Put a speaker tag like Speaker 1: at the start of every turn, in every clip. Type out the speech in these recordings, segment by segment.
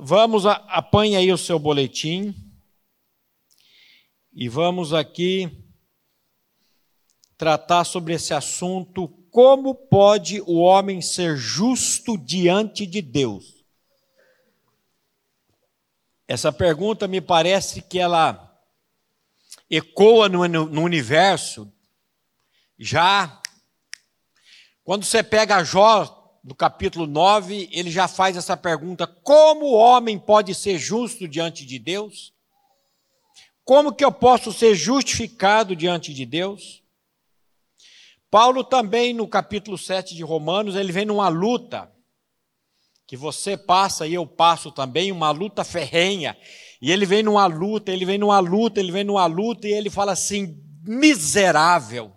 Speaker 1: vamos, apanhe aí o seu boletim. E vamos aqui tratar sobre esse assunto: como pode o homem ser justo diante de Deus? Essa pergunta me parece que ela ecoa no, no universo já. Quando você pega Jó, no capítulo 9, ele já faz essa pergunta: como o homem pode ser justo diante de Deus? Como que eu posso ser justificado diante de Deus? Paulo também, no capítulo 7 de Romanos, ele vem numa luta que você passa e eu passo também, uma luta ferrenha. E ele vem numa luta, ele vem numa luta, ele vem numa luta e ele fala assim: miserável,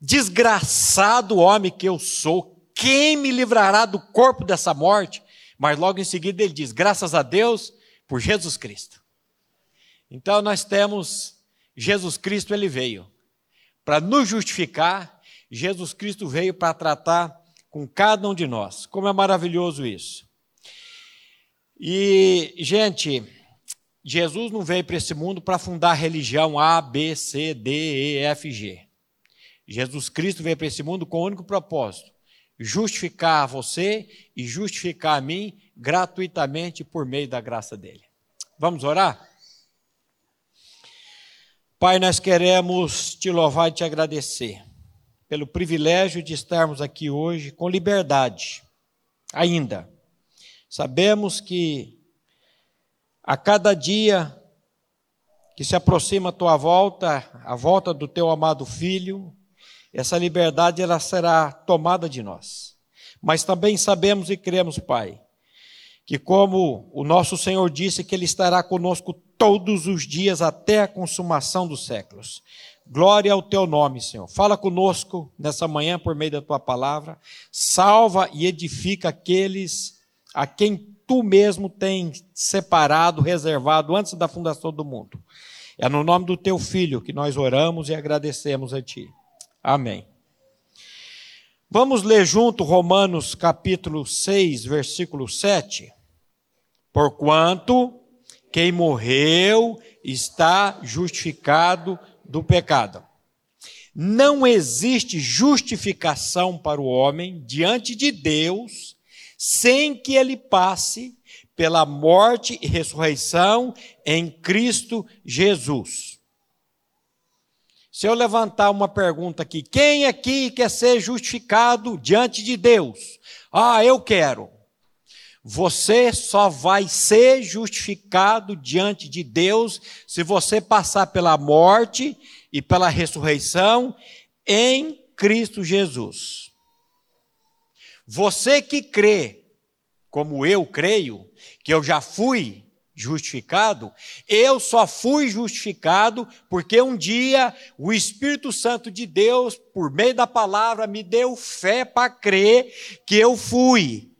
Speaker 1: desgraçado homem que eu sou, quem me livrará do corpo dessa morte? Mas logo em seguida ele diz: graças a Deus por Jesus Cristo. Então nós temos Jesus Cristo, ele veio para nos justificar, Jesus Cristo veio para tratar com cada um de nós. Como é maravilhoso isso. E, gente, Jesus não veio para esse mundo para fundar religião A, B, C, D, E, F, G. Jesus Cristo veio para esse mundo com o único propósito: justificar você e justificar a mim gratuitamente por meio da graça dele. Vamos orar? Pai, nós queremos te louvar e te agradecer pelo privilégio de estarmos aqui hoje com liberdade, ainda. Sabemos que a cada dia que se aproxima a tua volta, a volta do teu amado filho, essa liberdade ela será tomada de nós. Mas também sabemos e cremos, Pai, que como o nosso Senhor disse que ele estará conosco todos os dias até a consumação dos séculos. Glória ao teu nome, Senhor. Fala conosco nessa manhã por meio da tua palavra. Salva e edifica aqueles a quem tu mesmo tens separado, reservado antes da fundação do mundo. É no nome do teu filho que nós oramos e agradecemos a ti. Amém. Vamos ler junto Romanos capítulo 6, versículo 7. Porquanto quem morreu está justificado do pecado. Não existe justificação para o homem diante de Deus sem que ele passe pela morte e ressurreição em Cristo Jesus. Se eu levantar uma pergunta aqui, quem aqui quer ser justificado diante de Deus? Ah, eu quero. Você só vai ser justificado diante de Deus se você passar pela morte e pela ressurreição em Cristo Jesus. Você que crê, como eu creio, que eu já fui justificado, eu só fui justificado porque um dia o Espírito Santo de Deus, por meio da palavra, me deu fé para crer que eu fui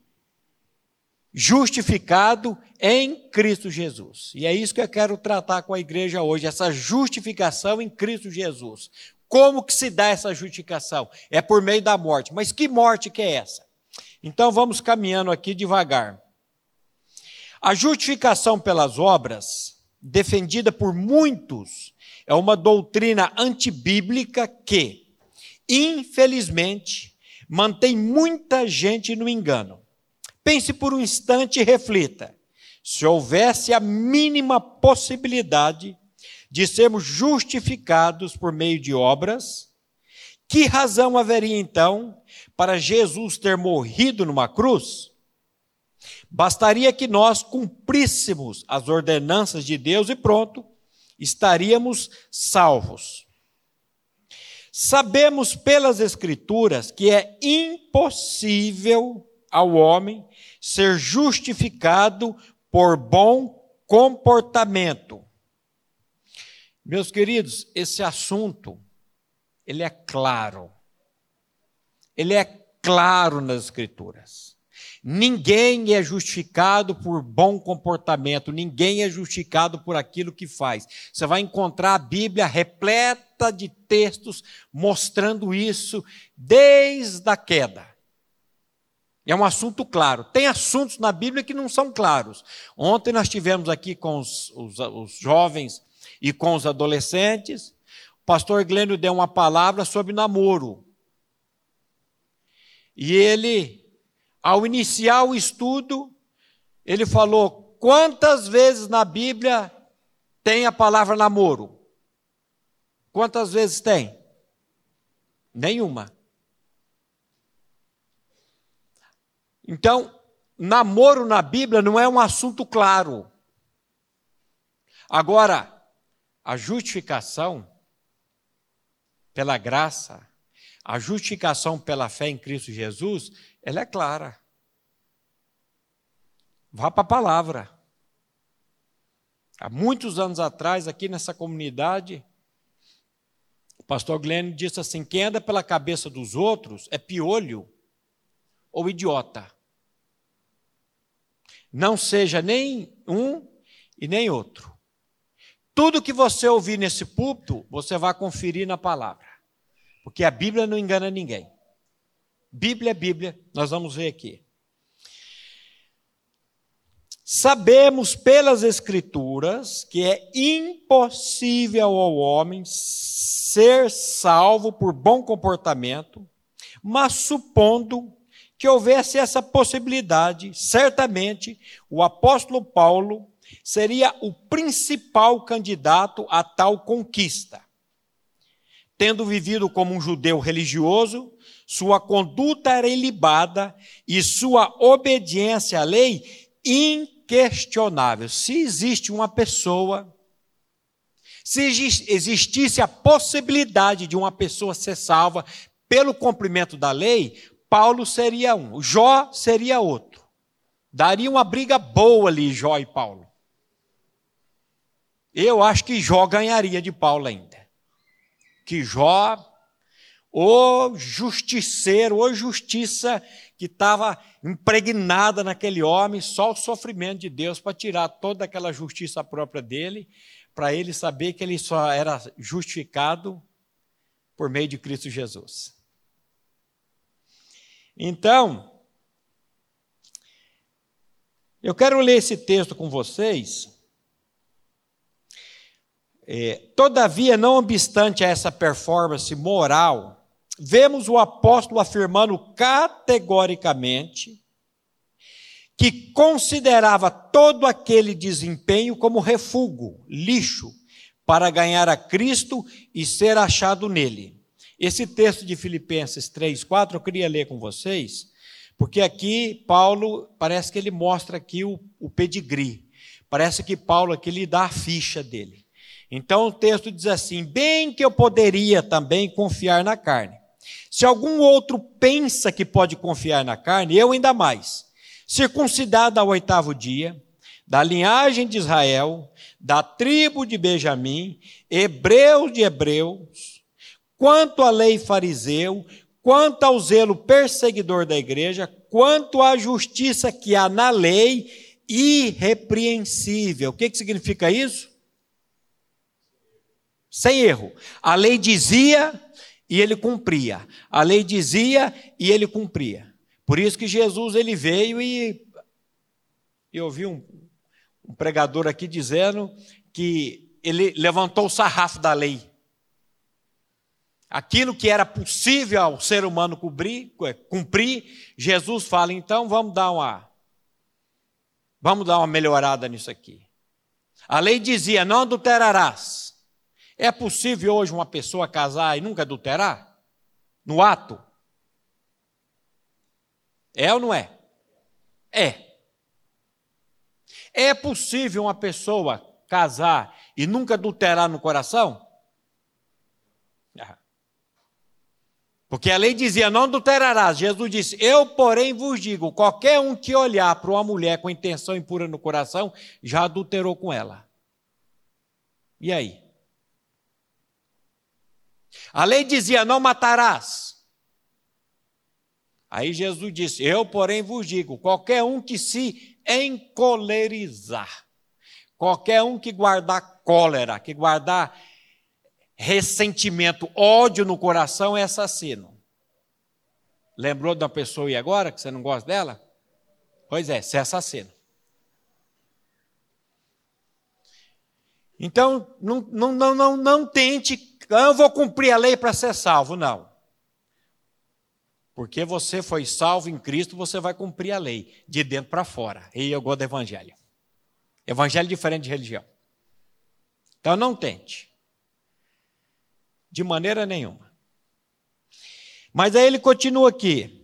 Speaker 1: justificado em Cristo Jesus. E é isso que eu quero tratar com a igreja hoje, essa justificação em Cristo Jesus. Como que se dá essa justificação? É por meio da morte. Mas que morte que é essa? Então vamos caminhando aqui devagar. A justificação pelas obras, defendida por muitos, é uma doutrina antibíblica que, infelizmente, mantém muita gente no engano. Pense por um instante e reflita. Se houvesse a mínima possibilidade de sermos justificados por meio de obras, que razão haveria então para Jesus ter morrido numa cruz? Bastaria que nós cumpríssemos as ordenanças de Deus e pronto, estaríamos salvos. Sabemos pelas Escrituras que é impossível ao homem ser justificado por bom comportamento. Meus queridos, esse assunto, ele é claro. Ele é claro nas Escrituras. Ninguém é justificado por bom comportamento, ninguém é justificado por aquilo que faz. Você vai encontrar a Bíblia repleta de textos mostrando isso desde a queda. É um assunto claro. Tem assuntos na Bíblia que não são claros. Ontem nós tivemos aqui com os, os, os jovens e com os adolescentes. O pastor Glênio deu uma palavra sobre namoro. E ele, ao iniciar o estudo, ele falou: quantas vezes na Bíblia tem a palavra namoro? Quantas vezes tem? Nenhuma. Então, namoro na Bíblia não é um assunto claro. Agora, a justificação pela graça, a justificação pela fé em Cristo Jesus, ela é clara. Vá para a palavra. Há muitos anos atrás, aqui nessa comunidade, o pastor Glenn disse assim: quem anda pela cabeça dos outros é piolho ou idiota. Não seja nem um e nem outro. Tudo que você ouvir nesse púlpito, você vai conferir na palavra. Porque a Bíblia não engana ninguém. Bíblia é Bíblia, nós vamos ver aqui. Sabemos pelas Escrituras que é impossível ao homem ser salvo por bom comportamento, mas supondo que houvesse essa possibilidade, certamente o apóstolo Paulo seria o principal candidato a tal conquista. Tendo vivido como um judeu religioso, sua conduta era ilibada e sua obediência à lei inquestionável. Se existe uma pessoa, se existisse a possibilidade de uma pessoa ser salva pelo cumprimento da lei, Paulo seria um, Jó seria outro. Daria uma briga boa ali, Jó e Paulo. Eu acho que Jó ganharia de Paulo ainda. Que Jó, o justiceiro, o justiça que estava impregnada naquele homem, só o sofrimento de Deus para tirar toda aquela justiça própria dele, para ele saber que ele só era justificado por meio de Cristo Jesus. Então, eu quero ler esse texto com vocês é, todavia, não obstante essa performance moral, vemos o apóstolo afirmando categoricamente que considerava todo aquele desempenho como refúgio, lixo, para ganhar a Cristo e ser achado nele. Esse texto de Filipenses 3, 4, eu queria ler com vocês, porque aqui Paulo, parece que ele mostra aqui o, o pedigree. Parece que Paulo aqui lhe dá a ficha dele. Então o texto diz assim: bem que eu poderia também confiar na carne. Se algum outro pensa que pode confiar na carne, eu ainda mais. Circuncidado ao oitavo dia, da linhagem de Israel, da tribo de Benjamim, hebreu de hebreus, quanto à lei fariseu, quanto ao zelo perseguidor da igreja, quanto à justiça que há na lei, irrepreensível. O que, que significa isso? sem erro. A lei dizia e ele cumpria. A lei dizia e ele cumpria. Por isso que Jesus ele veio e eu ouvi um, um pregador aqui dizendo que ele levantou o sarrafo da lei. Aquilo que era possível ao ser humano cumprir, cumprir, Jesus fala, então vamos dar uma vamos dar uma melhorada nisso aqui. A lei dizia: não adulterarás. É possível hoje uma pessoa casar e nunca adulterar? No ato? É ou não é? É. É possível uma pessoa casar e nunca adulterar no coração? Porque a lei dizia: não adulterarás. Jesus disse: Eu, porém, vos digo: qualquer um que olhar para uma mulher com intenção impura no coração, já adulterou com ela. E aí? A lei dizia: não matarás. Aí Jesus disse: Eu, porém, vos digo: qualquer um que se encolerizar, qualquer um que guardar cólera, que guardar ressentimento, ódio no coração, é assassino. Lembrou da pessoa e agora que você não gosta dela? Pois é, você é assassino. Então, não, não, não, não, não tente, ah, eu vou cumprir a lei para ser salvo. Não. Porque você foi salvo em Cristo, você vai cumprir a lei, de dentro para fora. E eu gosto do Evangelho. Evangelho diferente de religião. Então não tente. De maneira nenhuma. Mas aí ele continua aqui.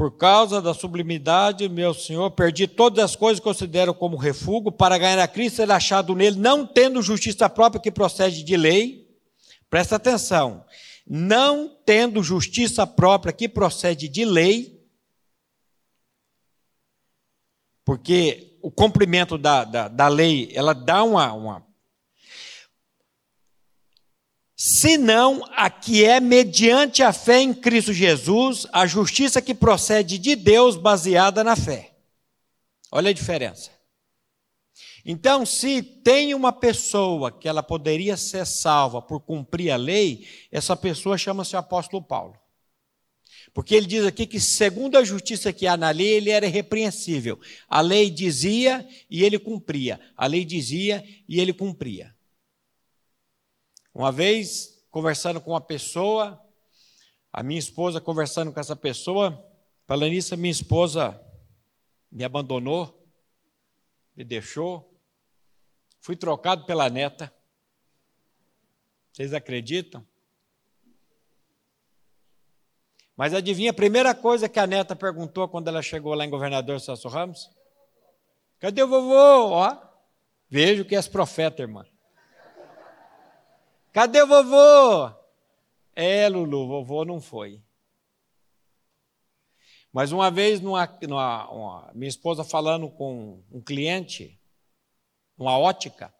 Speaker 1: Por causa da sublimidade, meu Senhor, perdi todas as coisas que considero como refúgio para ganhar a Cristo ser achado nele, não tendo justiça própria que procede de lei. Presta atenção. Não tendo justiça própria que procede de lei, porque o cumprimento da, da, da lei, ela dá uma, uma senão a que é mediante a fé em Cristo Jesus, a justiça que procede de Deus baseada na fé. Olha a diferença. Então, se tem uma pessoa que ela poderia ser salva por cumprir a lei, essa pessoa chama-se apóstolo Paulo. Porque ele diz aqui que, segundo a justiça que há na lei, ele era irrepreensível. A lei dizia e ele cumpria. A lei dizia e ele cumpria. Uma vez, conversando com uma pessoa, a minha esposa conversando com essa pessoa, falando isso, minha esposa me abandonou, me deixou, fui trocado pela neta. Vocês acreditam? Mas adivinha a primeira coisa que a neta perguntou quando ela chegou lá em Governador Celso Ramos? Cadê o vovô? Ó, vejo que és profeta, irmã. Cadê vovô? É, Lulu, vovô não foi. Mas uma vez, numa, numa, uma, minha esposa falando com um cliente, uma ótica,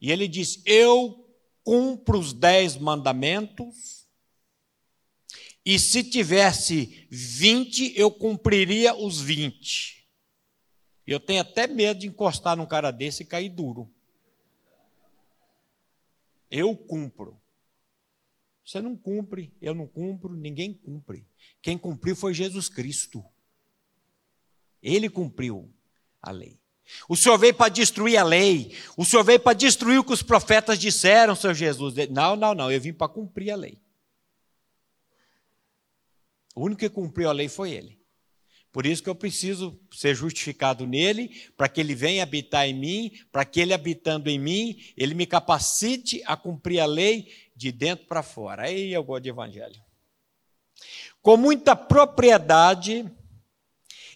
Speaker 1: e ele disse: Eu cumpro os dez mandamentos, e se tivesse vinte, eu cumpriria os vinte. Eu tenho até medo de encostar num cara desse e cair duro. Eu cumpro. Você não cumpre, eu não cumpro, ninguém cumpre. Quem cumpriu foi Jesus Cristo. Ele cumpriu a lei. O Senhor veio para destruir a lei. O Senhor veio para destruir o que os profetas disseram, Senhor Jesus. Não, não, não. Eu vim para cumprir a lei. O único que cumpriu a lei foi Ele. Por isso que eu preciso ser justificado nele, para que ele venha habitar em mim, para que ele habitando em mim, ele me capacite a cumprir a lei de dentro para fora. Aí eu gosto de evangelho. Com muita propriedade,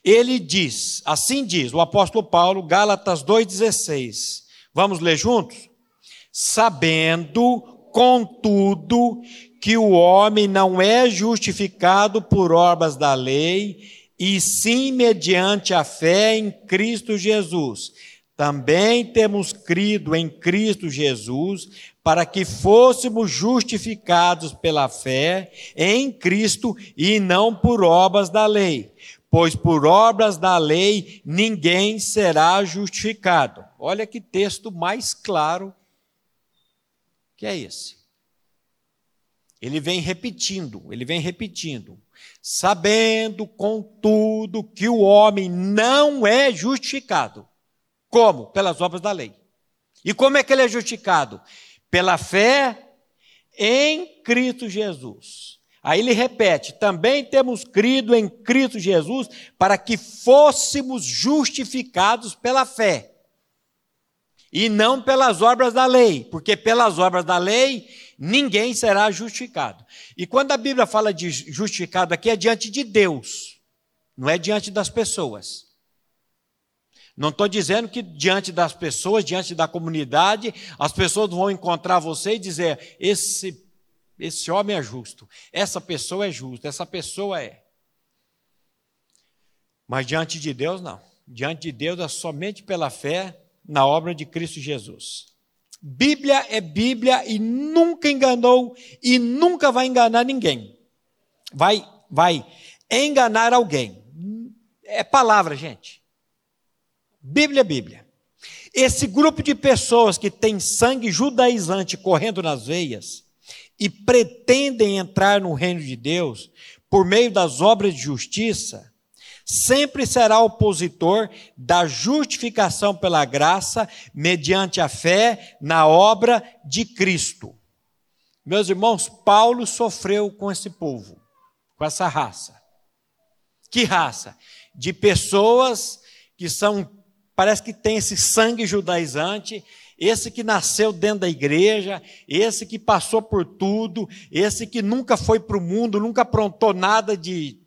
Speaker 1: ele diz, assim diz o apóstolo Paulo, Gálatas 2,16. Vamos ler juntos? Sabendo, contudo, que o homem não é justificado por obras da lei, e sim mediante a fé em Cristo Jesus. Também temos crido em Cristo Jesus para que fôssemos justificados pela fé em Cristo e não por obras da lei, pois por obras da lei ninguém será justificado. Olha que texto mais claro que é esse. Ele vem repetindo, ele vem repetindo sabendo, contudo, que o homem não é justificado. Como? Pelas obras da lei. E como é que ele é justificado? Pela fé em Cristo Jesus. Aí ele repete: também temos crido em Cristo Jesus para que fôssemos justificados pela fé. E não pelas obras da lei, porque pelas obras da lei ninguém será justificado. E quando a Bíblia fala de justificado aqui, é diante de Deus, não é diante das pessoas. Não estou dizendo que diante das pessoas, diante da comunidade, as pessoas vão encontrar você e dizer: esse, esse homem é justo, essa pessoa é justa, essa pessoa é. Mas diante de Deus, não. Diante de Deus é somente pela fé na obra de Cristo Jesus. Bíblia é Bíblia e nunca enganou e nunca vai enganar ninguém. Vai, vai enganar alguém. É palavra, gente. Bíblia é Bíblia. Esse grupo de pessoas que tem sangue judaizante correndo nas veias e pretendem entrar no reino de Deus por meio das obras de justiça, sempre será opositor da justificação pela graça mediante a fé na obra de Cristo. Meus irmãos, Paulo sofreu com esse povo, com essa raça. Que raça? De pessoas que são, parece que tem esse sangue judaizante, esse que nasceu dentro da igreja, esse que passou por tudo, esse que nunca foi para o mundo, nunca aprontou nada de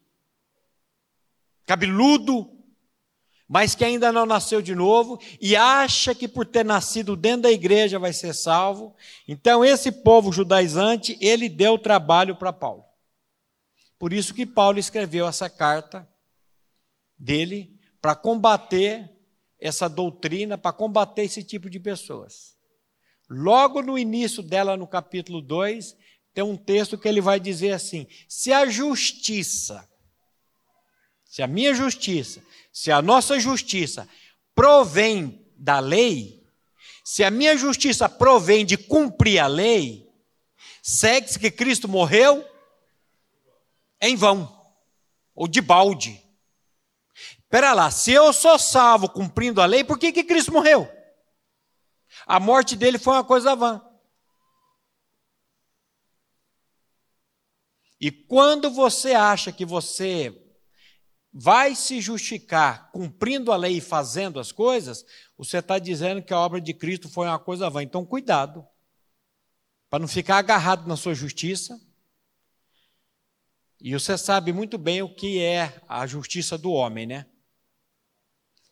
Speaker 1: cabeludo, mas que ainda não nasceu de novo e acha que por ter nascido dentro da igreja vai ser salvo. Então, esse povo judaizante, ele deu trabalho para Paulo. Por isso que Paulo escreveu essa carta dele para combater essa doutrina, para combater esse tipo de pessoas. Logo no início dela, no capítulo 2, tem um texto que ele vai dizer assim: se a justiça, se a minha justiça, se a nossa justiça provém da lei, se a minha justiça provém de cumprir a lei, segue-se que Cristo morreu em vão, ou de balde. Espera lá, se eu sou salvo cumprindo a lei, por que, que Cristo morreu? A morte dele foi uma coisa vã. E quando você acha que você vai se justificar cumprindo a lei e fazendo as coisas, você está dizendo que a obra de Cristo foi uma coisa vã. Então, cuidado, para não ficar agarrado na sua justiça. E você sabe muito bem o que é a justiça do homem, né?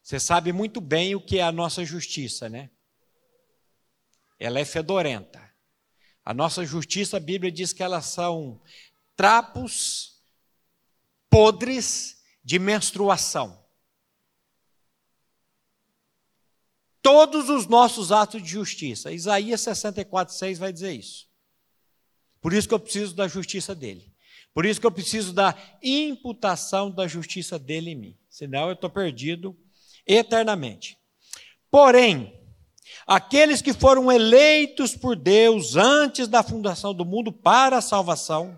Speaker 1: Você sabe muito bem o que é a nossa justiça, né? Ela é fedorenta. A nossa justiça, a Bíblia diz que elas são trapos podres de menstruação. Todos os nossos atos de justiça. Isaías 64, 6 vai dizer isso. Por isso que eu preciso da justiça dele. Por isso que eu preciso da imputação da justiça dele em mim. Senão eu estou perdido eternamente. Porém, aqueles que foram eleitos por Deus antes da fundação do mundo para a salvação,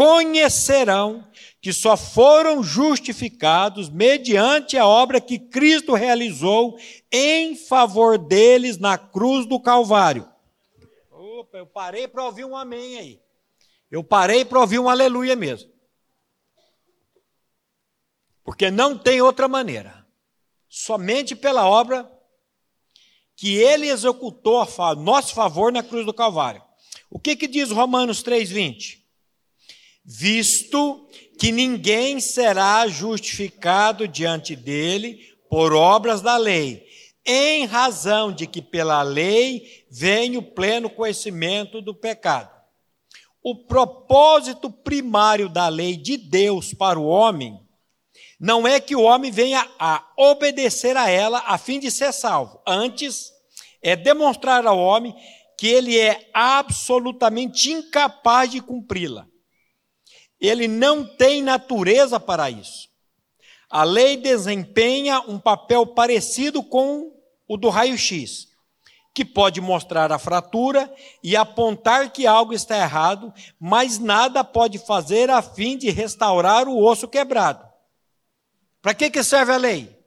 Speaker 1: conhecerão que só foram justificados mediante a obra que Cristo realizou em favor deles na cruz do Calvário. Opa, eu parei para ouvir um amém aí. Eu parei para ouvir um aleluia mesmo. Porque não tem outra maneira somente pela obra que ele executou a nosso favor na cruz do Calvário. O que, que diz Romanos 3,20? Visto que ninguém será justificado diante dele por obras da lei, em razão de que pela lei vem o pleno conhecimento do pecado. O propósito primário da lei de Deus para o homem não é que o homem venha a obedecer a ela a fim de ser salvo. Antes, é demonstrar ao homem que ele é absolutamente incapaz de cumpri-la. Ele não tem natureza para isso. A lei desempenha um papel parecido com o do raio-x, que pode mostrar a fratura e apontar que algo está errado, mas nada pode fazer a fim de restaurar o osso quebrado. Para que, que serve a lei?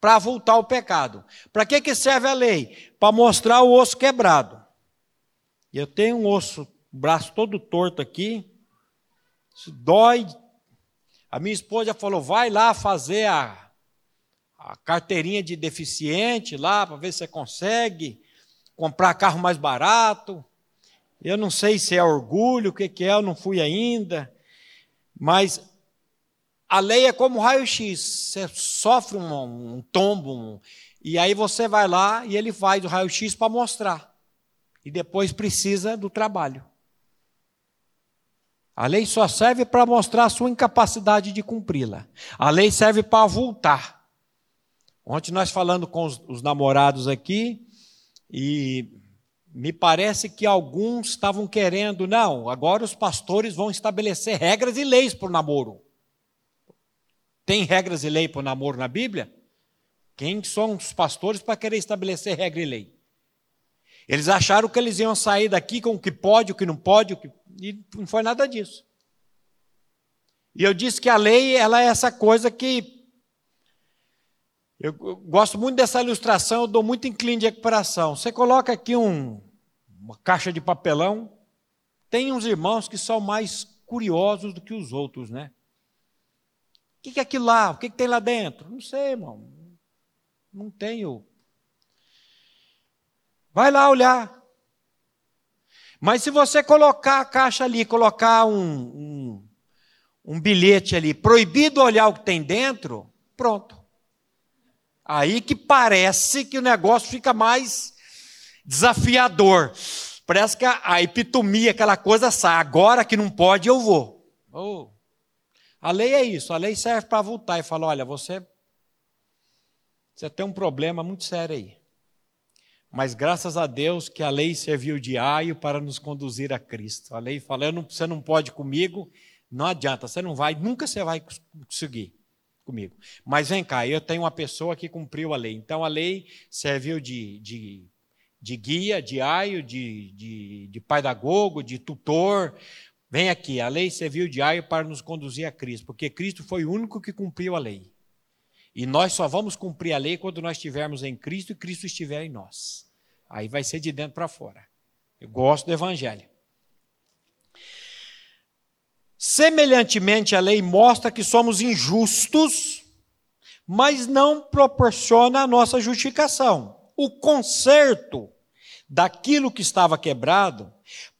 Speaker 1: Para voltar o pecado. Para que, que serve a lei? Para mostrar o osso quebrado. Eu tenho um osso, braço todo torto aqui. Isso dói. A minha esposa falou: vai lá fazer a, a carteirinha de deficiente lá, para ver se você consegue comprar carro mais barato. Eu não sei se é orgulho, o que, que é, eu não fui ainda. Mas a lei é como raio-x. Você sofre um, um tombo, um, e aí você vai lá e ele faz o raio-x para mostrar. E depois precisa do trabalho. A lei só serve para mostrar a sua incapacidade de cumpri-la. A lei serve para voltar. Ontem nós falando com os, os namorados aqui, e me parece que alguns estavam querendo, não, agora os pastores vão estabelecer regras e leis para o namoro. Tem regras e lei para o namoro na Bíblia? Quem são os pastores para querer estabelecer regra e lei? Eles acharam que eles iam sair daqui com o que pode, o que não pode, o que... e não foi nada disso. E eu disse que a lei ela é essa coisa que eu gosto muito dessa ilustração, eu dou muito inclino de recuperação. Você coloca aqui um, uma caixa de papelão, tem uns irmãos que são mais curiosos do que os outros, né? O que é aquilo lá? O que tem lá dentro? Não sei, irmão. Não tenho. Vai lá olhar. Mas se você colocar a caixa ali, colocar um, um, um bilhete ali, proibido olhar o que tem dentro, pronto. Aí que parece que o negócio fica mais desafiador. Parece que a, a epitomia, aquela coisa sai. Agora que não pode, eu vou. Oh. A lei é isso. A lei serve para voltar e falar: olha, você, você tem um problema muito sério aí. Mas graças a Deus que a lei serviu de aio para nos conduzir a Cristo. A lei fala: não, você não pode comigo, não adianta, você não vai, nunca você vai conseguir comigo. Mas vem cá, eu tenho uma pessoa que cumpriu a lei. Então a lei serviu de, de, de guia, de aio, de, de, de pedagogo, de tutor. Vem aqui, a lei serviu de aio para nos conduzir a Cristo, porque Cristo foi o único que cumpriu a lei. E nós só vamos cumprir a lei quando nós estivermos em Cristo e Cristo estiver em nós. Aí vai ser de dentro para fora. Eu gosto do Evangelho. Semelhantemente, a lei mostra que somos injustos, mas não proporciona a nossa justificação. O conserto daquilo que estava quebrado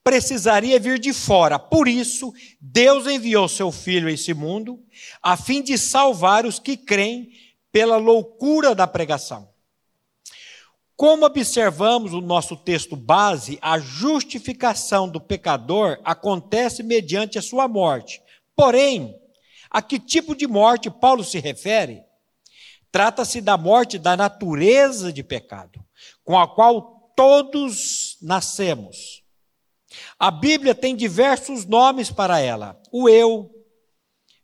Speaker 1: precisaria vir de fora. Por isso, Deus enviou seu Filho a esse mundo, a fim de salvar os que creem pela loucura da pregação. Como observamos no nosso texto base, a justificação do pecador acontece mediante a sua morte. Porém, a que tipo de morte Paulo se refere? Trata-se da morte da natureza de pecado, com a qual todos nascemos. A Bíblia tem diversos nomes para ela. O eu,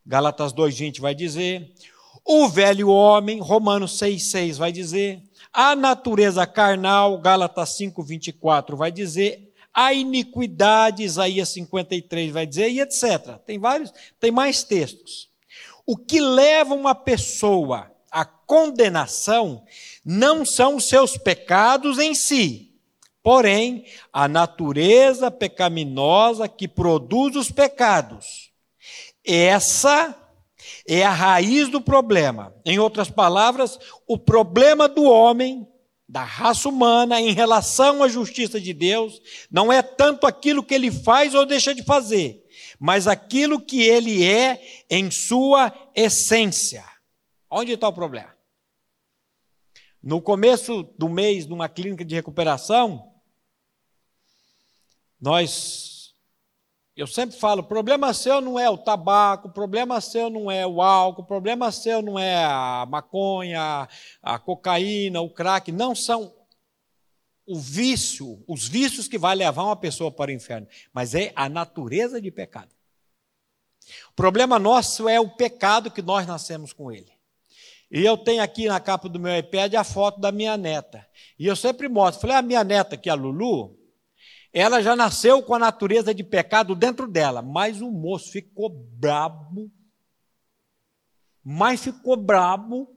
Speaker 1: Gálatas 2:20 vai dizer, o velho homem, Romanos 6:6 vai dizer, a natureza carnal, Gálatas 5, 24, vai dizer. A iniquidade, Isaías 53 vai dizer, e etc. Tem vários, tem mais textos. O que leva uma pessoa à condenação não são seus pecados em si, porém, a natureza pecaminosa que produz os pecados. Essa é a raiz do problema. Em outras palavras, o problema do homem, da raça humana, em relação à justiça de Deus, não é tanto aquilo que ele faz ou deixa de fazer, mas aquilo que ele é em sua essência. Onde está o problema? No começo do mês, numa clínica de recuperação, nós eu sempre falo, problema seu não é o tabaco, problema seu não é o álcool, problema seu não é a maconha, a cocaína, o crack, não são o vício, os vícios que vai levar uma pessoa para o inferno, mas é a natureza de pecado. O problema nosso é o pecado que nós nascemos com ele. E eu tenho aqui na capa do meu iPad a foto da minha neta. E eu sempre mostro, falei, a minha neta aqui, a Lulu, ela já nasceu com a natureza de pecado dentro dela, mas o moço ficou brabo, mas ficou brabo.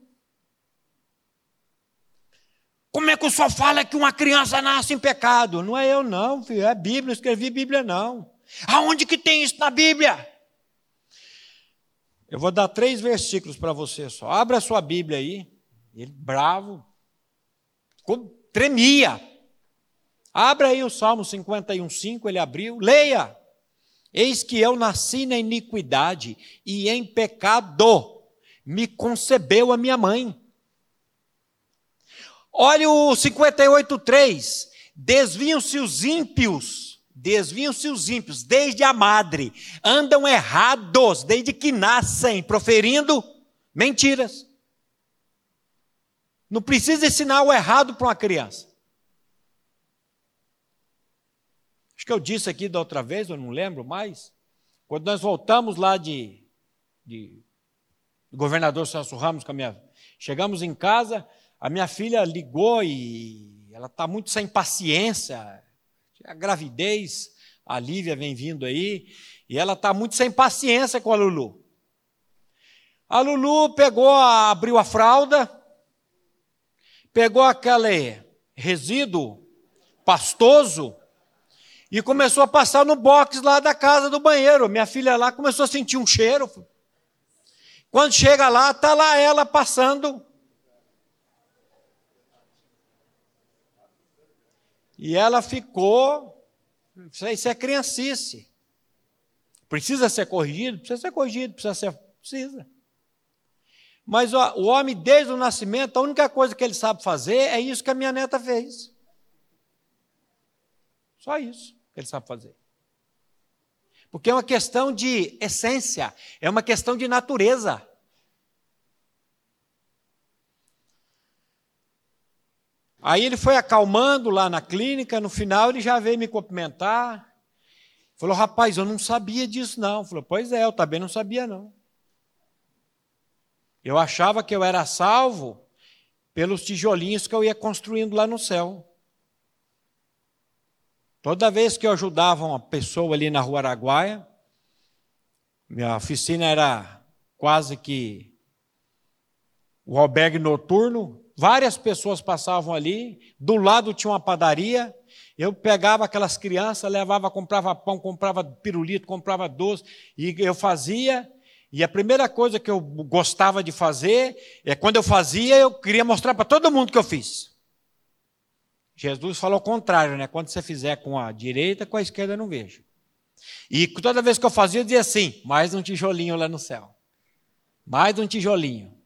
Speaker 1: Como é que o senhor fala que uma criança nasce em pecado? Não é eu não, filho, é Bíblia, não escrevi Bíblia não. Aonde que tem isso na Bíblia? Eu vou dar três versículos para você só. Abra a sua Bíblia aí. Ele bravo, tremia. Abra aí o Salmo 51,5, ele abriu, leia. Eis que eu nasci na iniquidade e em pecado me concebeu a minha mãe. Olha o 58,3. Desviam-se os ímpios, desviam-se os ímpios desde a madre, andam errados desde que nascem, proferindo mentiras. Não precisa ensinar o errado para uma criança. Acho que eu disse aqui da outra vez, eu não lembro mais. Quando nós voltamos lá de, de do governador Celso Ramos com a minha. Chegamos em casa, A minha filha ligou e ela está muito sem paciência. A gravidez, a Lívia vem vindo aí, e ela está muito sem paciência com a Lulu. A Lulu pegou, abriu a fralda, pegou aquele resíduo pastoso e começou a passar no box lá da casa do banheiro. Minha filha lá começou a sentir um cheiro. Quando chega lá, está lá ela passando. E ela ficou. Isso é criancice. Precisa ser corrigido? Precisa ser corrigido, precisa ser. Precisa. Mas ó, o homem, desde o nascimento, a única coisa que ele sabe fazer é isso que a minha neta fez. Só isso ele sabe fazer. Porque é uma questão de essência, é uma questão de natureza. Aí ele foi acalmando lá na clínica, no final ele já veio me cumprimentar. Falou, rapaz, eu não sabia disso não. Falou, pois é, eu também não sabia não. Eu achava que eu era salvo pelos tijolinhos que eu ia construindo lá no céu. Toda vez que eu ajudava uma pessoa ali na rua Araguaia, minha oficina era quase que o albergue noturno, várias pessoas passavam ali, do lado tinha uma padaria, eu pegava aquelas crianças, levava, comprava pão, comprava pirulito, comprava doce, e eu fazia, e a primeira coisa que eu gostava de fazer é quando eu fazia, eu queria mostrar para todo mundo que eu fiz. Jesus falou o contrário, né? Quando você fizer com a direita, com a esquerda não vejo. E toda vez que eu fazia, eu dizia assim: mais um tijolinho lá no céu. Mais um tijolinho.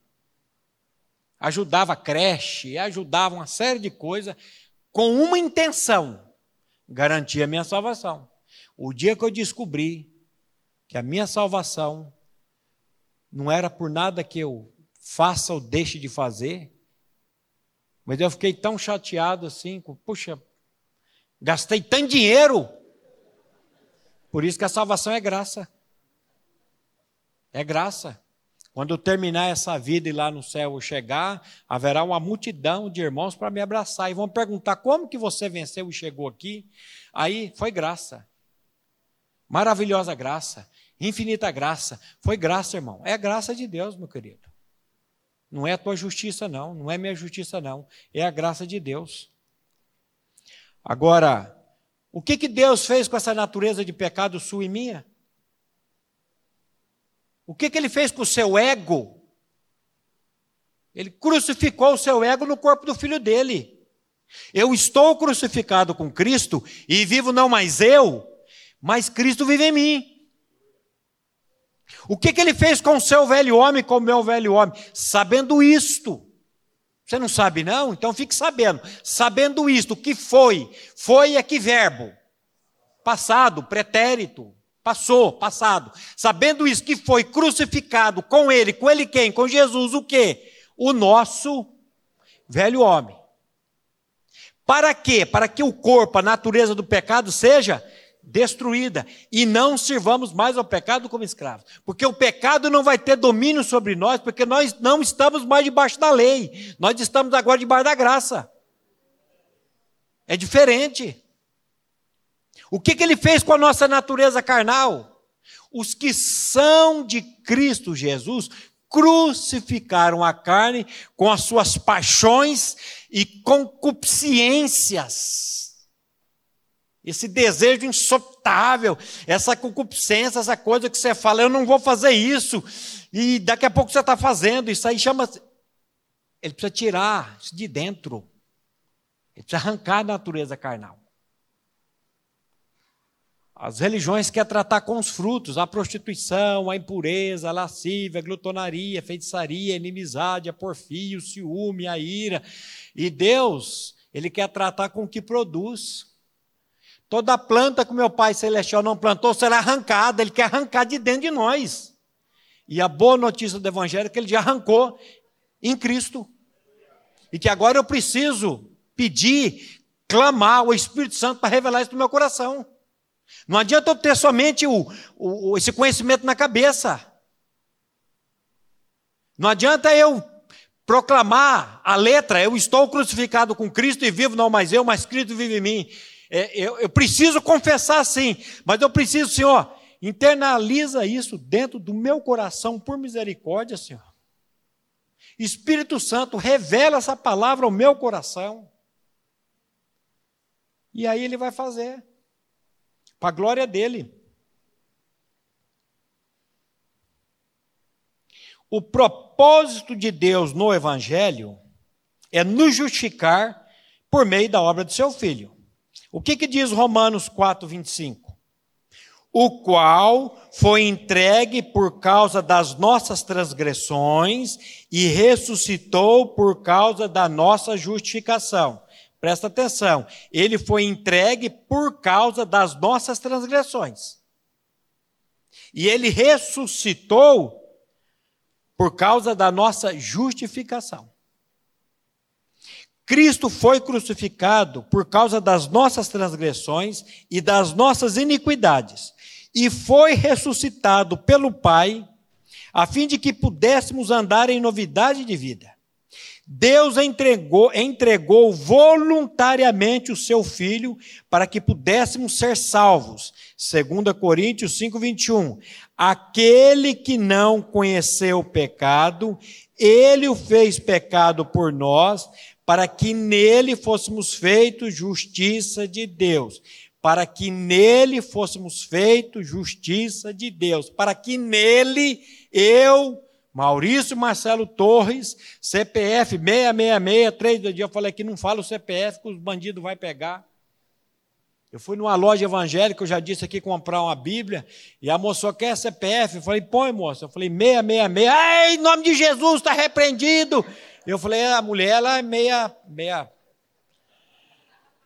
Speaker 1: Ajudava a creche, ajudava uma série de coisas, com uma intenção: garantir a minha salvação. O dia que eu descobri que a minha salvação não era por nada que eu faça ou deixe de fazer, mas eu fiquei tão chateado assim, puxa, gastei tanto dinheiro. Por isso que a salvação é graça. É graça. Quando eu terminar essa vida e lá no céu eu chegar, haverá uma multidão de irmãos para me abraçar e vão perguntar como que você venceu e chegou aqui. Aí foi graça. Maravilhosa graça. Infinita graça. Foi graça, irmão. É a graça de Deus, meu querido. Não é a tua justiça, não. Não é minha justiça, não. É a graça de Deus. Agora, o que, que Deus fez com essa natureza de pecado sua e minha? O que, que ele fez com o seu ego? Ele crucificou o seu ego no corpo do filho dele. Eu estou crucificado com Cristo e vivo não mais eu, mas Cristo vive em mim. O que, que ele fez com o seu velho homem, com o meu velho homem? Sabendo isto. Você não sabe, não? Então fique sabendo. Sabendo isto, o que foi? Foi é que verbo? Passado, pretérito. Passou, passado. Sabendo isso, que foi crucificado com ele, com ele quem? Com Jesus, o quê? O nosso velho homem. Para quê? Para que o corpo, a natureza do pecado seja destruída e não sirvamos mais ao pecado como escravos, porque o pecado não vai ter domínio sobre nós, porque nós não estamos mais debaixo da lei, nós estamos agora debaixo da graça. É diferente. O que, que ele fez com a nossa natureza carnal? Os que são de Cristo Jesus crucificaram a carne com as suas paixões e concupiscências esse desejo insotável, essa concupiscência, essa coisa que você fala, eu não vou fazer isso, e daqui a pouco você está fazendo, isso aí chama. Ele precisa tirar isso de dentro, ele precisa arrancar a natureza carnal. As religiões querem tratar com os frutos, a prostituição, a impureza, a lascívia, a glutonaria, a feitiçaria, a inimizade, a porfia, o ciúme, a ira. E Deus, Ele quer tratar com o que produz. Toda planta que meu Pai Celestial não plantou será arrancada, Ele quer arrancar de dentro de nós. E a boa notícia do Evangelho é que Ele já arrancou em Cristo. E que agora eu preciso pedir, clamar o Espírito Santo para revelar isso no meu coração. Não adianta eu ter somente o, o, esse conhecimento na cabeça. Não adianta eu proclamar a letra, eu estou crucificado com Cristo e vivo não mais eu, mas Cristo vive em mim. É, eu, eu preciso confessar sim, mas eu preciso, Senhor, internaliza isso dentro do meu coração por misericórdia, Senhor. Espírito Santo, revela essa palavra ao meu coração. E aí ele vai fazer, para a glória dele. O propósito de Deus no Evangelho é nos justificar por meio da obra do seu Filho. O que, que diz Romanos 4, 25? O qual foi entregue por causa das nossas transgressões e ressuscitou por causa da nossa justificação. Presta atenção, ele foi entregue por causa das nossas transgressões. E ele ressuscitou por causa da nossa justificação. Cristo foi crucificado por causa das nossas transgressões e das nossas iniquidades, e foi ressuscitado pelo Pai, a fim de que pudéssemos andar em novidade de vida. Deus entregou, entregou voluntariamente o seu Filho para que pudéssemos ser salvos. 2 Coríntios 5, 21. Aquele que não conheceu o pecado, ele o fez pecado por nós, para que nele fôssemos feitos justiça de Deus. Para que nele fôssemos feitos justiça de Deus. Para que nele eu Maurício Marcelo Torres, CPF 666, três do dia. Eu falei que não fala o CPF que os bandidos vão pegar. Eu fui numa loja evangélica, eu já disse aqui, comprar uma Bíblia, e a moça quer CPF. Eu falei, põe, moça. Eu falei, 666. Ai, em nome de Jesus, está repreendido. Eu falei, a mulher, ela é meia, meia.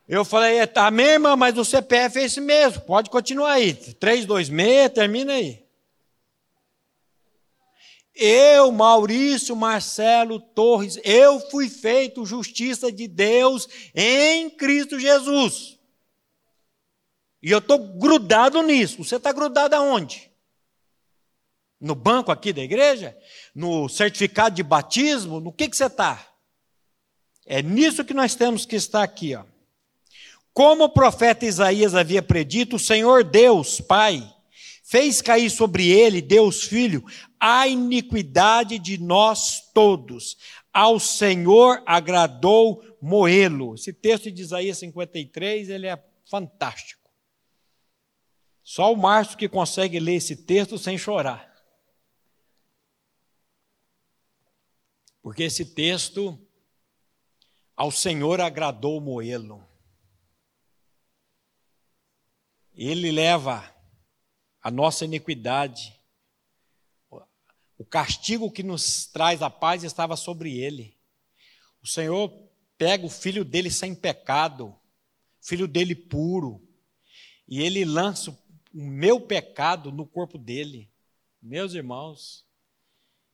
Speaker 1: Eu falei, é, tá mesmo, mas o CPF é esse mesmo, pode continuar aí. 326, termina aí. Eu, Maurício Marcelo Torres, eu fui feito justiça de Deus em Cristo Jesus. E eu estou grudado nisso. Você está grudado aonde? No banco aqui da igreja? No certificado de batismo? No que, que você está? É nisso que nós temos que estar aqui. Ó. Como o profeta Isaías havia predito, o Senhor Deus, Pai, fez cair sobre ele, Deus Filho, a iniquidade de nós todos. Ao Senhor agradou moê-lo. Esse texto de Isaías 53, ele é fantástico. Só o Márcio que consegue ler esse texto sem chorar. Porque esse texto, ao Senhor agradou moê-lo. Ele leva a nossa iniquidade o castigo que nos traz a paz estava sobre ele. O Senhor pega o filho dele sem pecado, filho dele puro, e ele lança o meu pecado no corpo dele. Meus irmãos,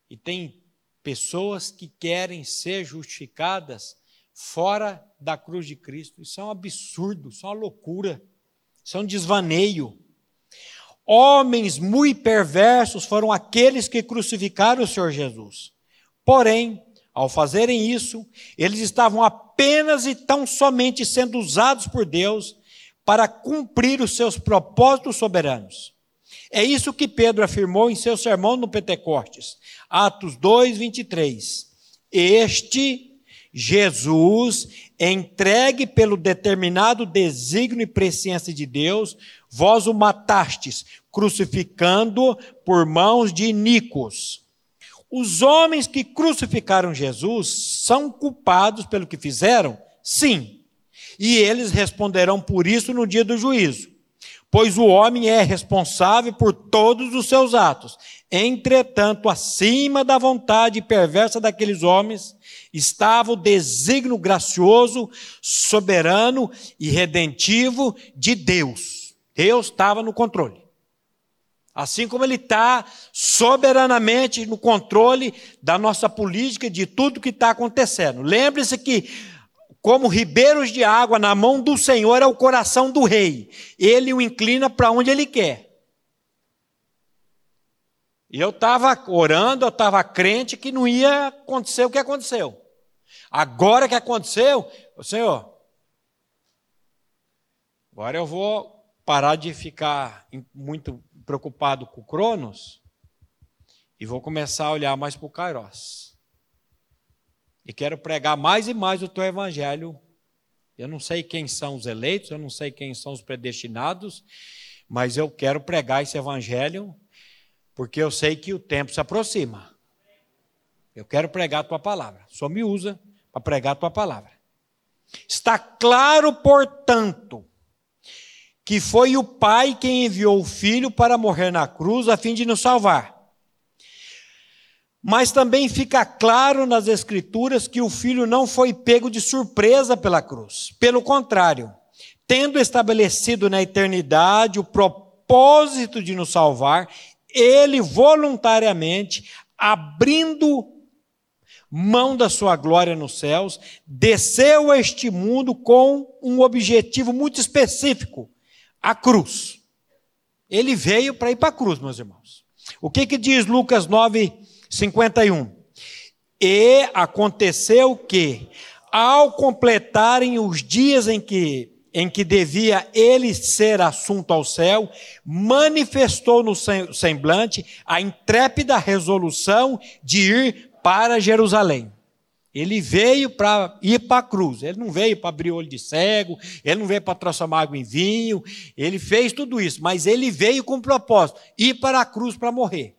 Speaker 1: e tem pessoas que querem ser justificadas fora da cruz de Cristo. Isso é um absurdo, isso é uma loucura, isso é um desvaneio. Homens muito perversos foram aqueles que crucificaram o Senhor Jesus. Porém, ao fazerem isso, eles estavam apenas e tão somente sendo usados por Deus para cumprir os seus propósitos soberanos. É isso que Pedro afirmou em seu sermão no Pentecostes, Atos 2, 23. Este Jesus, entregue pelo determinado desígnio e presciência de Deus, vós o matastes, crucificando por mãos de iníquos. Os homens que crucificaram Jesus são culpados pelo que fizeram? Sim. E eles responderão por isso no dia do juízo. Pois o homem é responsável por todos os seus atos. Entretanto, acima da vontade perversa daqueles homens, estava o desígnio gracioso, soberano e redentivo de Deus. Deus estava no controle. Assim como Ele está soberanamente no controle da nossa política, de tudo que está acontecendo. Lembre-se que, como ribeiros de água na mão do Senhor, é o coração do rei. Ele o inclina para onde ele quer. E eu estava orando, eu estava crente que não ia acontecer o que aconteceu. Agora que aconteceu, Senhor, agora eu vou parar de ficar muito preocupado com o Cronos e vou começar a olhar mais para o Kairos. E quero pregar mais e mais o teu evangelho. Eu não sei quem são os eleitos, eu não sei quem são os predestinados, mas eu quero pregar esse evangelho porque eu sei que o tempo se aproxima. Eu quero pregar a tua palavra. Só me usa para pregar a tua palavra. Está claro, portanto, que foi o Pai quem enviou o Filho para morrer na cruz a fim de nos salvar. Mas também fica claro nas Escrituras que o Filho não foi pego de surpresa pela cruz. Pelo contrário, tendo estabelecido na eternidade o propósito de nos salvar, ele voluntariamente, abrindo mão da sua glória nos céus, desceu a este mundo com um objetivo muito específico: a cruz. Ele veio para ir para a cruz, meus irmãos. O que, que diz Lucas 9, 51? E aconteceu que, ao completarem os dias em que em que devia ele ser assunto ao céu, manifestou no semblante a intrépida resolução de ir para Jerusalém. Ele veio para ir para a cruz. Ele não veio para abrir olho de cego, ele não veio para transformar água em vinho, ele fez tudo isso, mas ele veio com um propósito: ir para a cruz para morrer.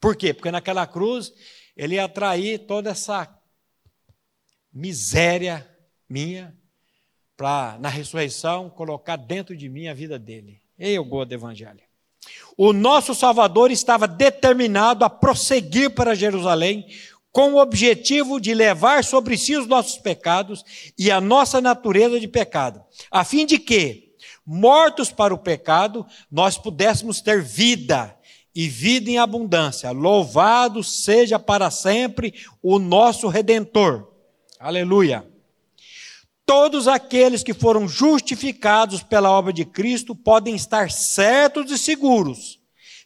Speaker 1: Por quê? Porque naquela cruz ele ia atrair toda essa miséria minha, para, na ressurreição, colocar dentro de mim a vida dele. Eu gosto do Evangelho. O nosso Salvador estava determinado a prosseguir para Jerusalém com o objetivo de levar sobre si os nossos pecados e a nossa natureza de pecado, a fim de que, mortos para o pecado, nós pudéssemos ter vida e vida em abundância. Louvado seja para sempre o nosso redentor. Aleluia. Todos aqueles que foram justificados pela obra de Cristo podem estar certos e seguros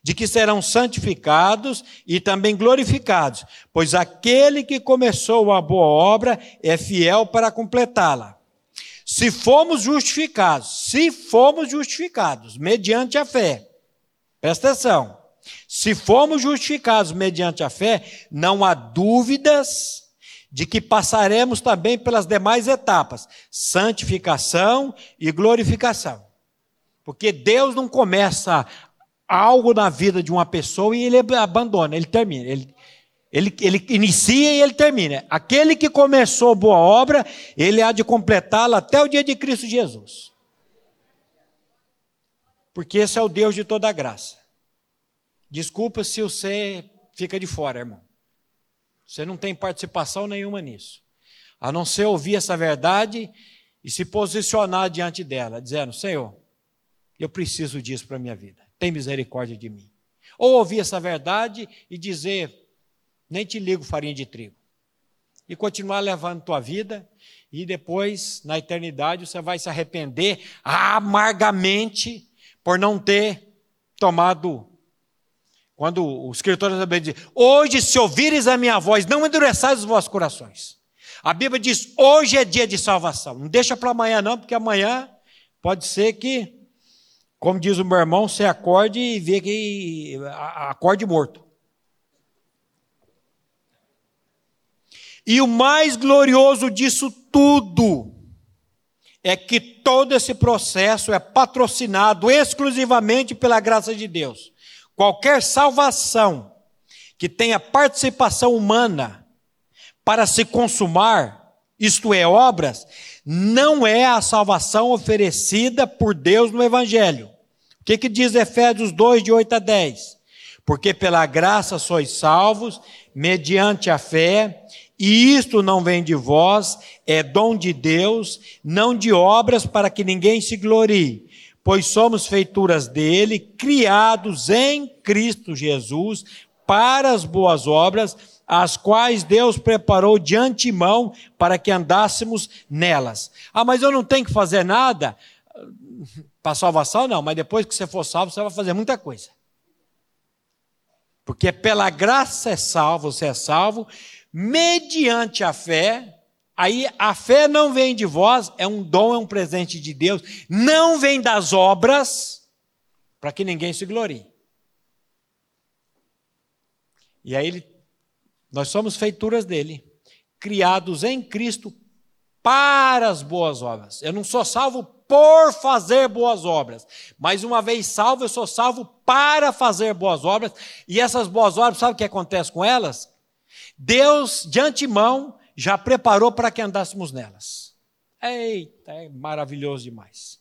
Speaker 1: de que serão santificados e também glorificados, pois aquele que começou a boa obra é fiel para completá-la. Se fomos justificados, se fomos justificados mediante a fé, presta atenção, se fomos justificados mediante a fé, não há dúvidas de que passaremos também pelas demais etapas: santificação e glorificação. Porque Deus não começa algo na vida de uma pessoa e ele abandona, ele termina. Ele, ele, ele inicia e ele termina. Aquele que começou boa obra, ele há de completá-la até o dia de Cristo Jesus. Porque esse é o Deus de toda graça. Desculpa se você fica de fora, irmão. Você não tem participação nenhuma nisso. A não ser ouvir essa verdade e se posicionar diante dela, dizendo: Senhor, eu preciso disso para a minha vida. Tem misericórdia de mim. Ou ouvir essa verdade e dizer: nem te ligo farinha de trigo. E continuar levando tua vida, e depois, na eternidade, você vai se arrepender amargamente por não ter tomado quando o escritor também diz: Hoje, se ouvires a minha voz, não endureçais os vossos corações. A Bíblia diz: Hoje é dia de salvação. Não deixa para amanhã, não, porque amanhã pode ser que, como diz o meu irmão, você acorde e vê que acorde morto. E o mais glorioso disso tudo é que todo esse processo é patrocinado exclusivamente pela graça de Deus. Qualquer salvação que tenha participação humana para se consumar, isto é, obras, não é a salvação oferecida por Deus no Evangelho. O que, que diz Efésios 2, de 8 a 10? Porque pela graça sois salvos, mediante a fé, e isto não vem de vós, é dom de Deus, não de obras para que ninguém se glorie pois somos feituras dele, criados em Cristo Jesus para as boas obras, as quais Deus preparou de antemão para que andássemos nelas. Ah, mas eu não tenho que fazer nada para salvação? Não, mas depois que você for salvo, você vai fazer muita coisa. Porque pela graça é salvo, você é salvo, mediante a fé. Aí a fé não vem de vós, é um dom, é um presente de Deus, não vem das obras, para que ninguém se glorie. E aí ele, nós somos feituras dele, criados em Cristo para as boas obras. Eu não sou salvo por fazer boas obras, mas uma vez salvo, eu sou salvo para fazer boas obras. E essas boas obras, sabe o que acontece com elas? Deus, de antemão, já preparou para que andássemos nelas. Eita, é maravilhoso demais.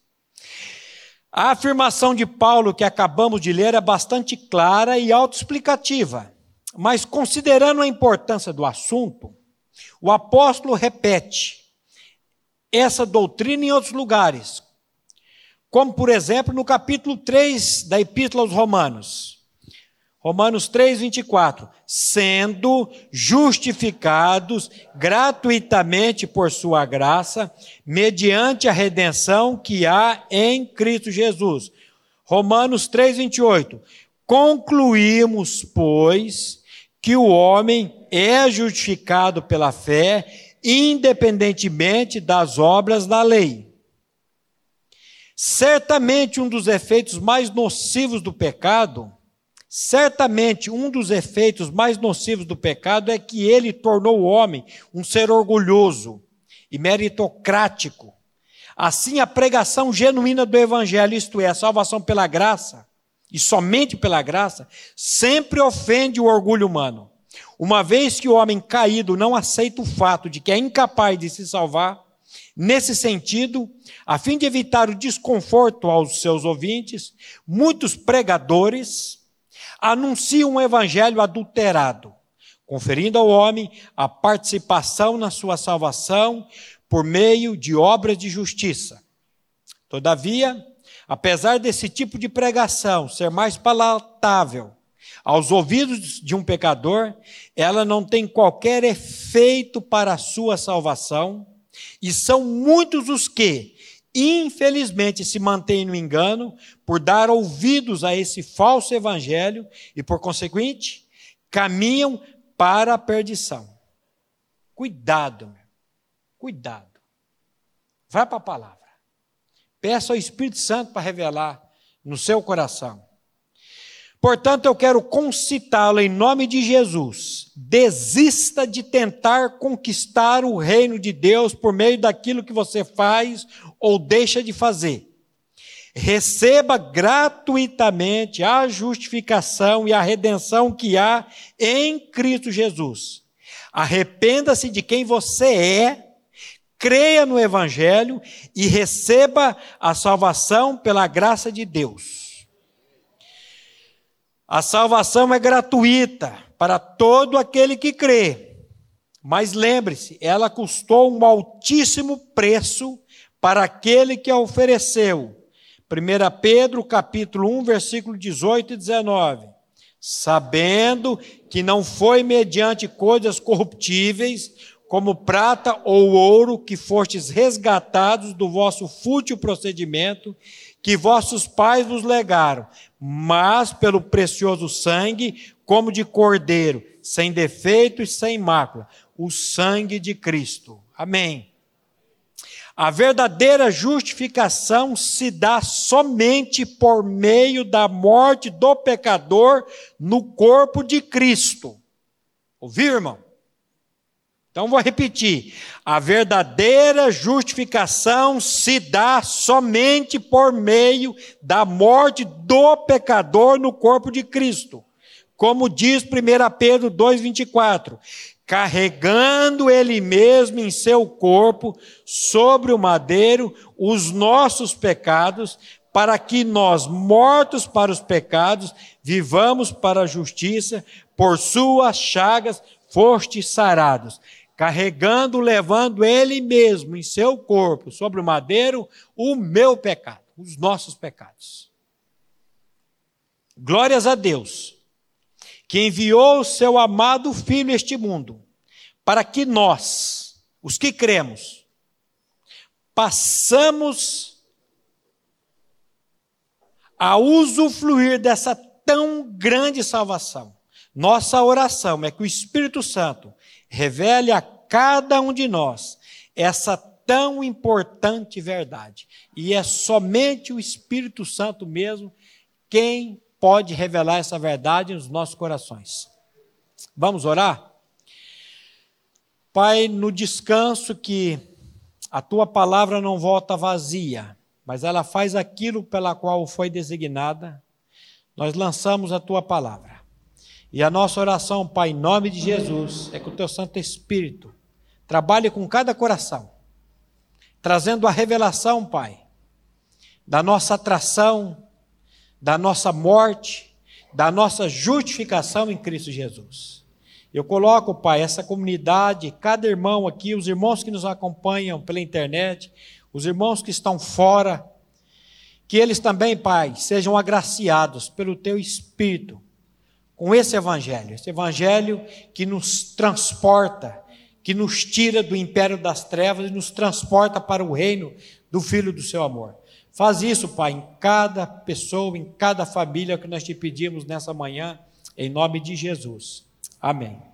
Speaker 1: A afirmação de Paulo que acabamos de ler é bastante clara e autoexplicativa, mas considerando a importância do assunto, o apóstolo repete essa doutrina em outros lugares, como por exemplo no capítulo 3 da Epístola aos Romanos. Romanos 3, 24. Sendo justificados gratuitamente por Sua graça, mediante a redenção que há em Cristo Jesus. Romanos 3, 28. Concluímos, pois, que o homem é justificado pela fé, independentemente das obras da lei. Certamente um dos efeitos mais nocivos do pecado Certamente, um dos efeitos mais nocivos do pecado é que ele tornou o homem um ser orgulhoso e meritocrático. Assim, a pregação genuína do Evangelho, isto é, a salvação pela graça, e somente pela graça, sempre ofende o orgulho humano. Uma vez que o homem caído não aceita o fato de que é incapaz de se salvar, nesse sentido, a fim de evitar o desconforto aos seus ouvintes, muitos pregadores, anuncia um evangelho adulterado, conferindo ao homem a participação na sua salvação por meio de obras de justiça. Todavia, apesar desse tipo de pregação ser mais palatável aos ouvidos de um pecador, ela não tem qualquer efeito para a sua salvação, e são muitos os que, infelizmente, se mantêm no engano por dar ouvidos a esse falso evangelho e, por conseguinte, caminham para a perdição. Cuidado, cuidado. Vai para a palavra. Peça ao Espírito Santo para revelar no seu coração. Portanto, eu quero concitá-lo em nome de Jesus. Desista de tentar conquistar o reino de Deus por meio daquilo que você faz ou deixa de fazer receba gratuitamente a justificação e a redenção que há em Cristo Jesus. Arrependa-se de quem você é, creia no Evangelho e receba a salvação pela graça de Deus. A salvação é gratuita para todo aquele que crê. Mas lembre-se, ela custou um altíssimo preço para aquele que a ofereceu 1 Pedro capítulo 1, versículo 18 e 19. Sabendo que não foi mediante coisas corruptíveis, como prata ou ouro, que fostes resgatados do vosso fútil procedimento, que vossos pais vos legaram, mas pelo precioso sangue, como de cordeiro, sem defeito e sem mácula, o sangue de Cristo. Amém. A verdadeira justificação se dá somente por meio da morte do pecador no corpo de Cristo. Ouviu, irmão? Então vou repetir. A verdadeira justificação se dá somente por meio da morte do pecador no corpo de Cristo. Como diz 1 Pedro 2,24: carregando ele mesmo em seu corpo, sobre o madeiro, os nossos pecados, para que nós, mortos para os pecados, vivamos para a justiça, por suas chagas fostes sarados. Carregando, levando ele mesmo em seu corpo, sobre o madeiro, o meu pecado, os nossos pecados. Glórias a Deus que enviou o seu amado Filho este mundo, para que nós, os que cremos, passamos a usufruir dessa tão grande salvação. Nossa oração é que o Espírito Santo revele a cada um de nós essa tão importante verdade. E é somente o Espírito Santo mesmo quem pode revelar essa verdade nos nossos corações. Vamos orar? Pai, no descanso que a tua palavra não volta vazia, mas ela faz aquilo pela qual foi designada, nós lançamos a tua palavra. E a nossa oração, Pai, em nome de Jesus, é que o teu Santo Espírito trabalhe com cada coração, trazendo a revelação, Pai, da nossa atração, da nossa morte, da nossa justificação em Cristo Jesus. Eu coloco, Pai, essa comunidade, cada irmão aqui, os irmãos que nos acompanham pela internet, os irmãos que estão fora, que eles também, Pai, sejam agraciados pelo Teu Espírito com esse Evangelho, esse Evangelho que nos transporta, que nos tira do império das trevas e nos transporta para o reino do Filho do Seu amor. Faz isso, Pai, em cada pessoa, em cada família que nós te pedimos nessa manhã, em nome de Jesus. Amém.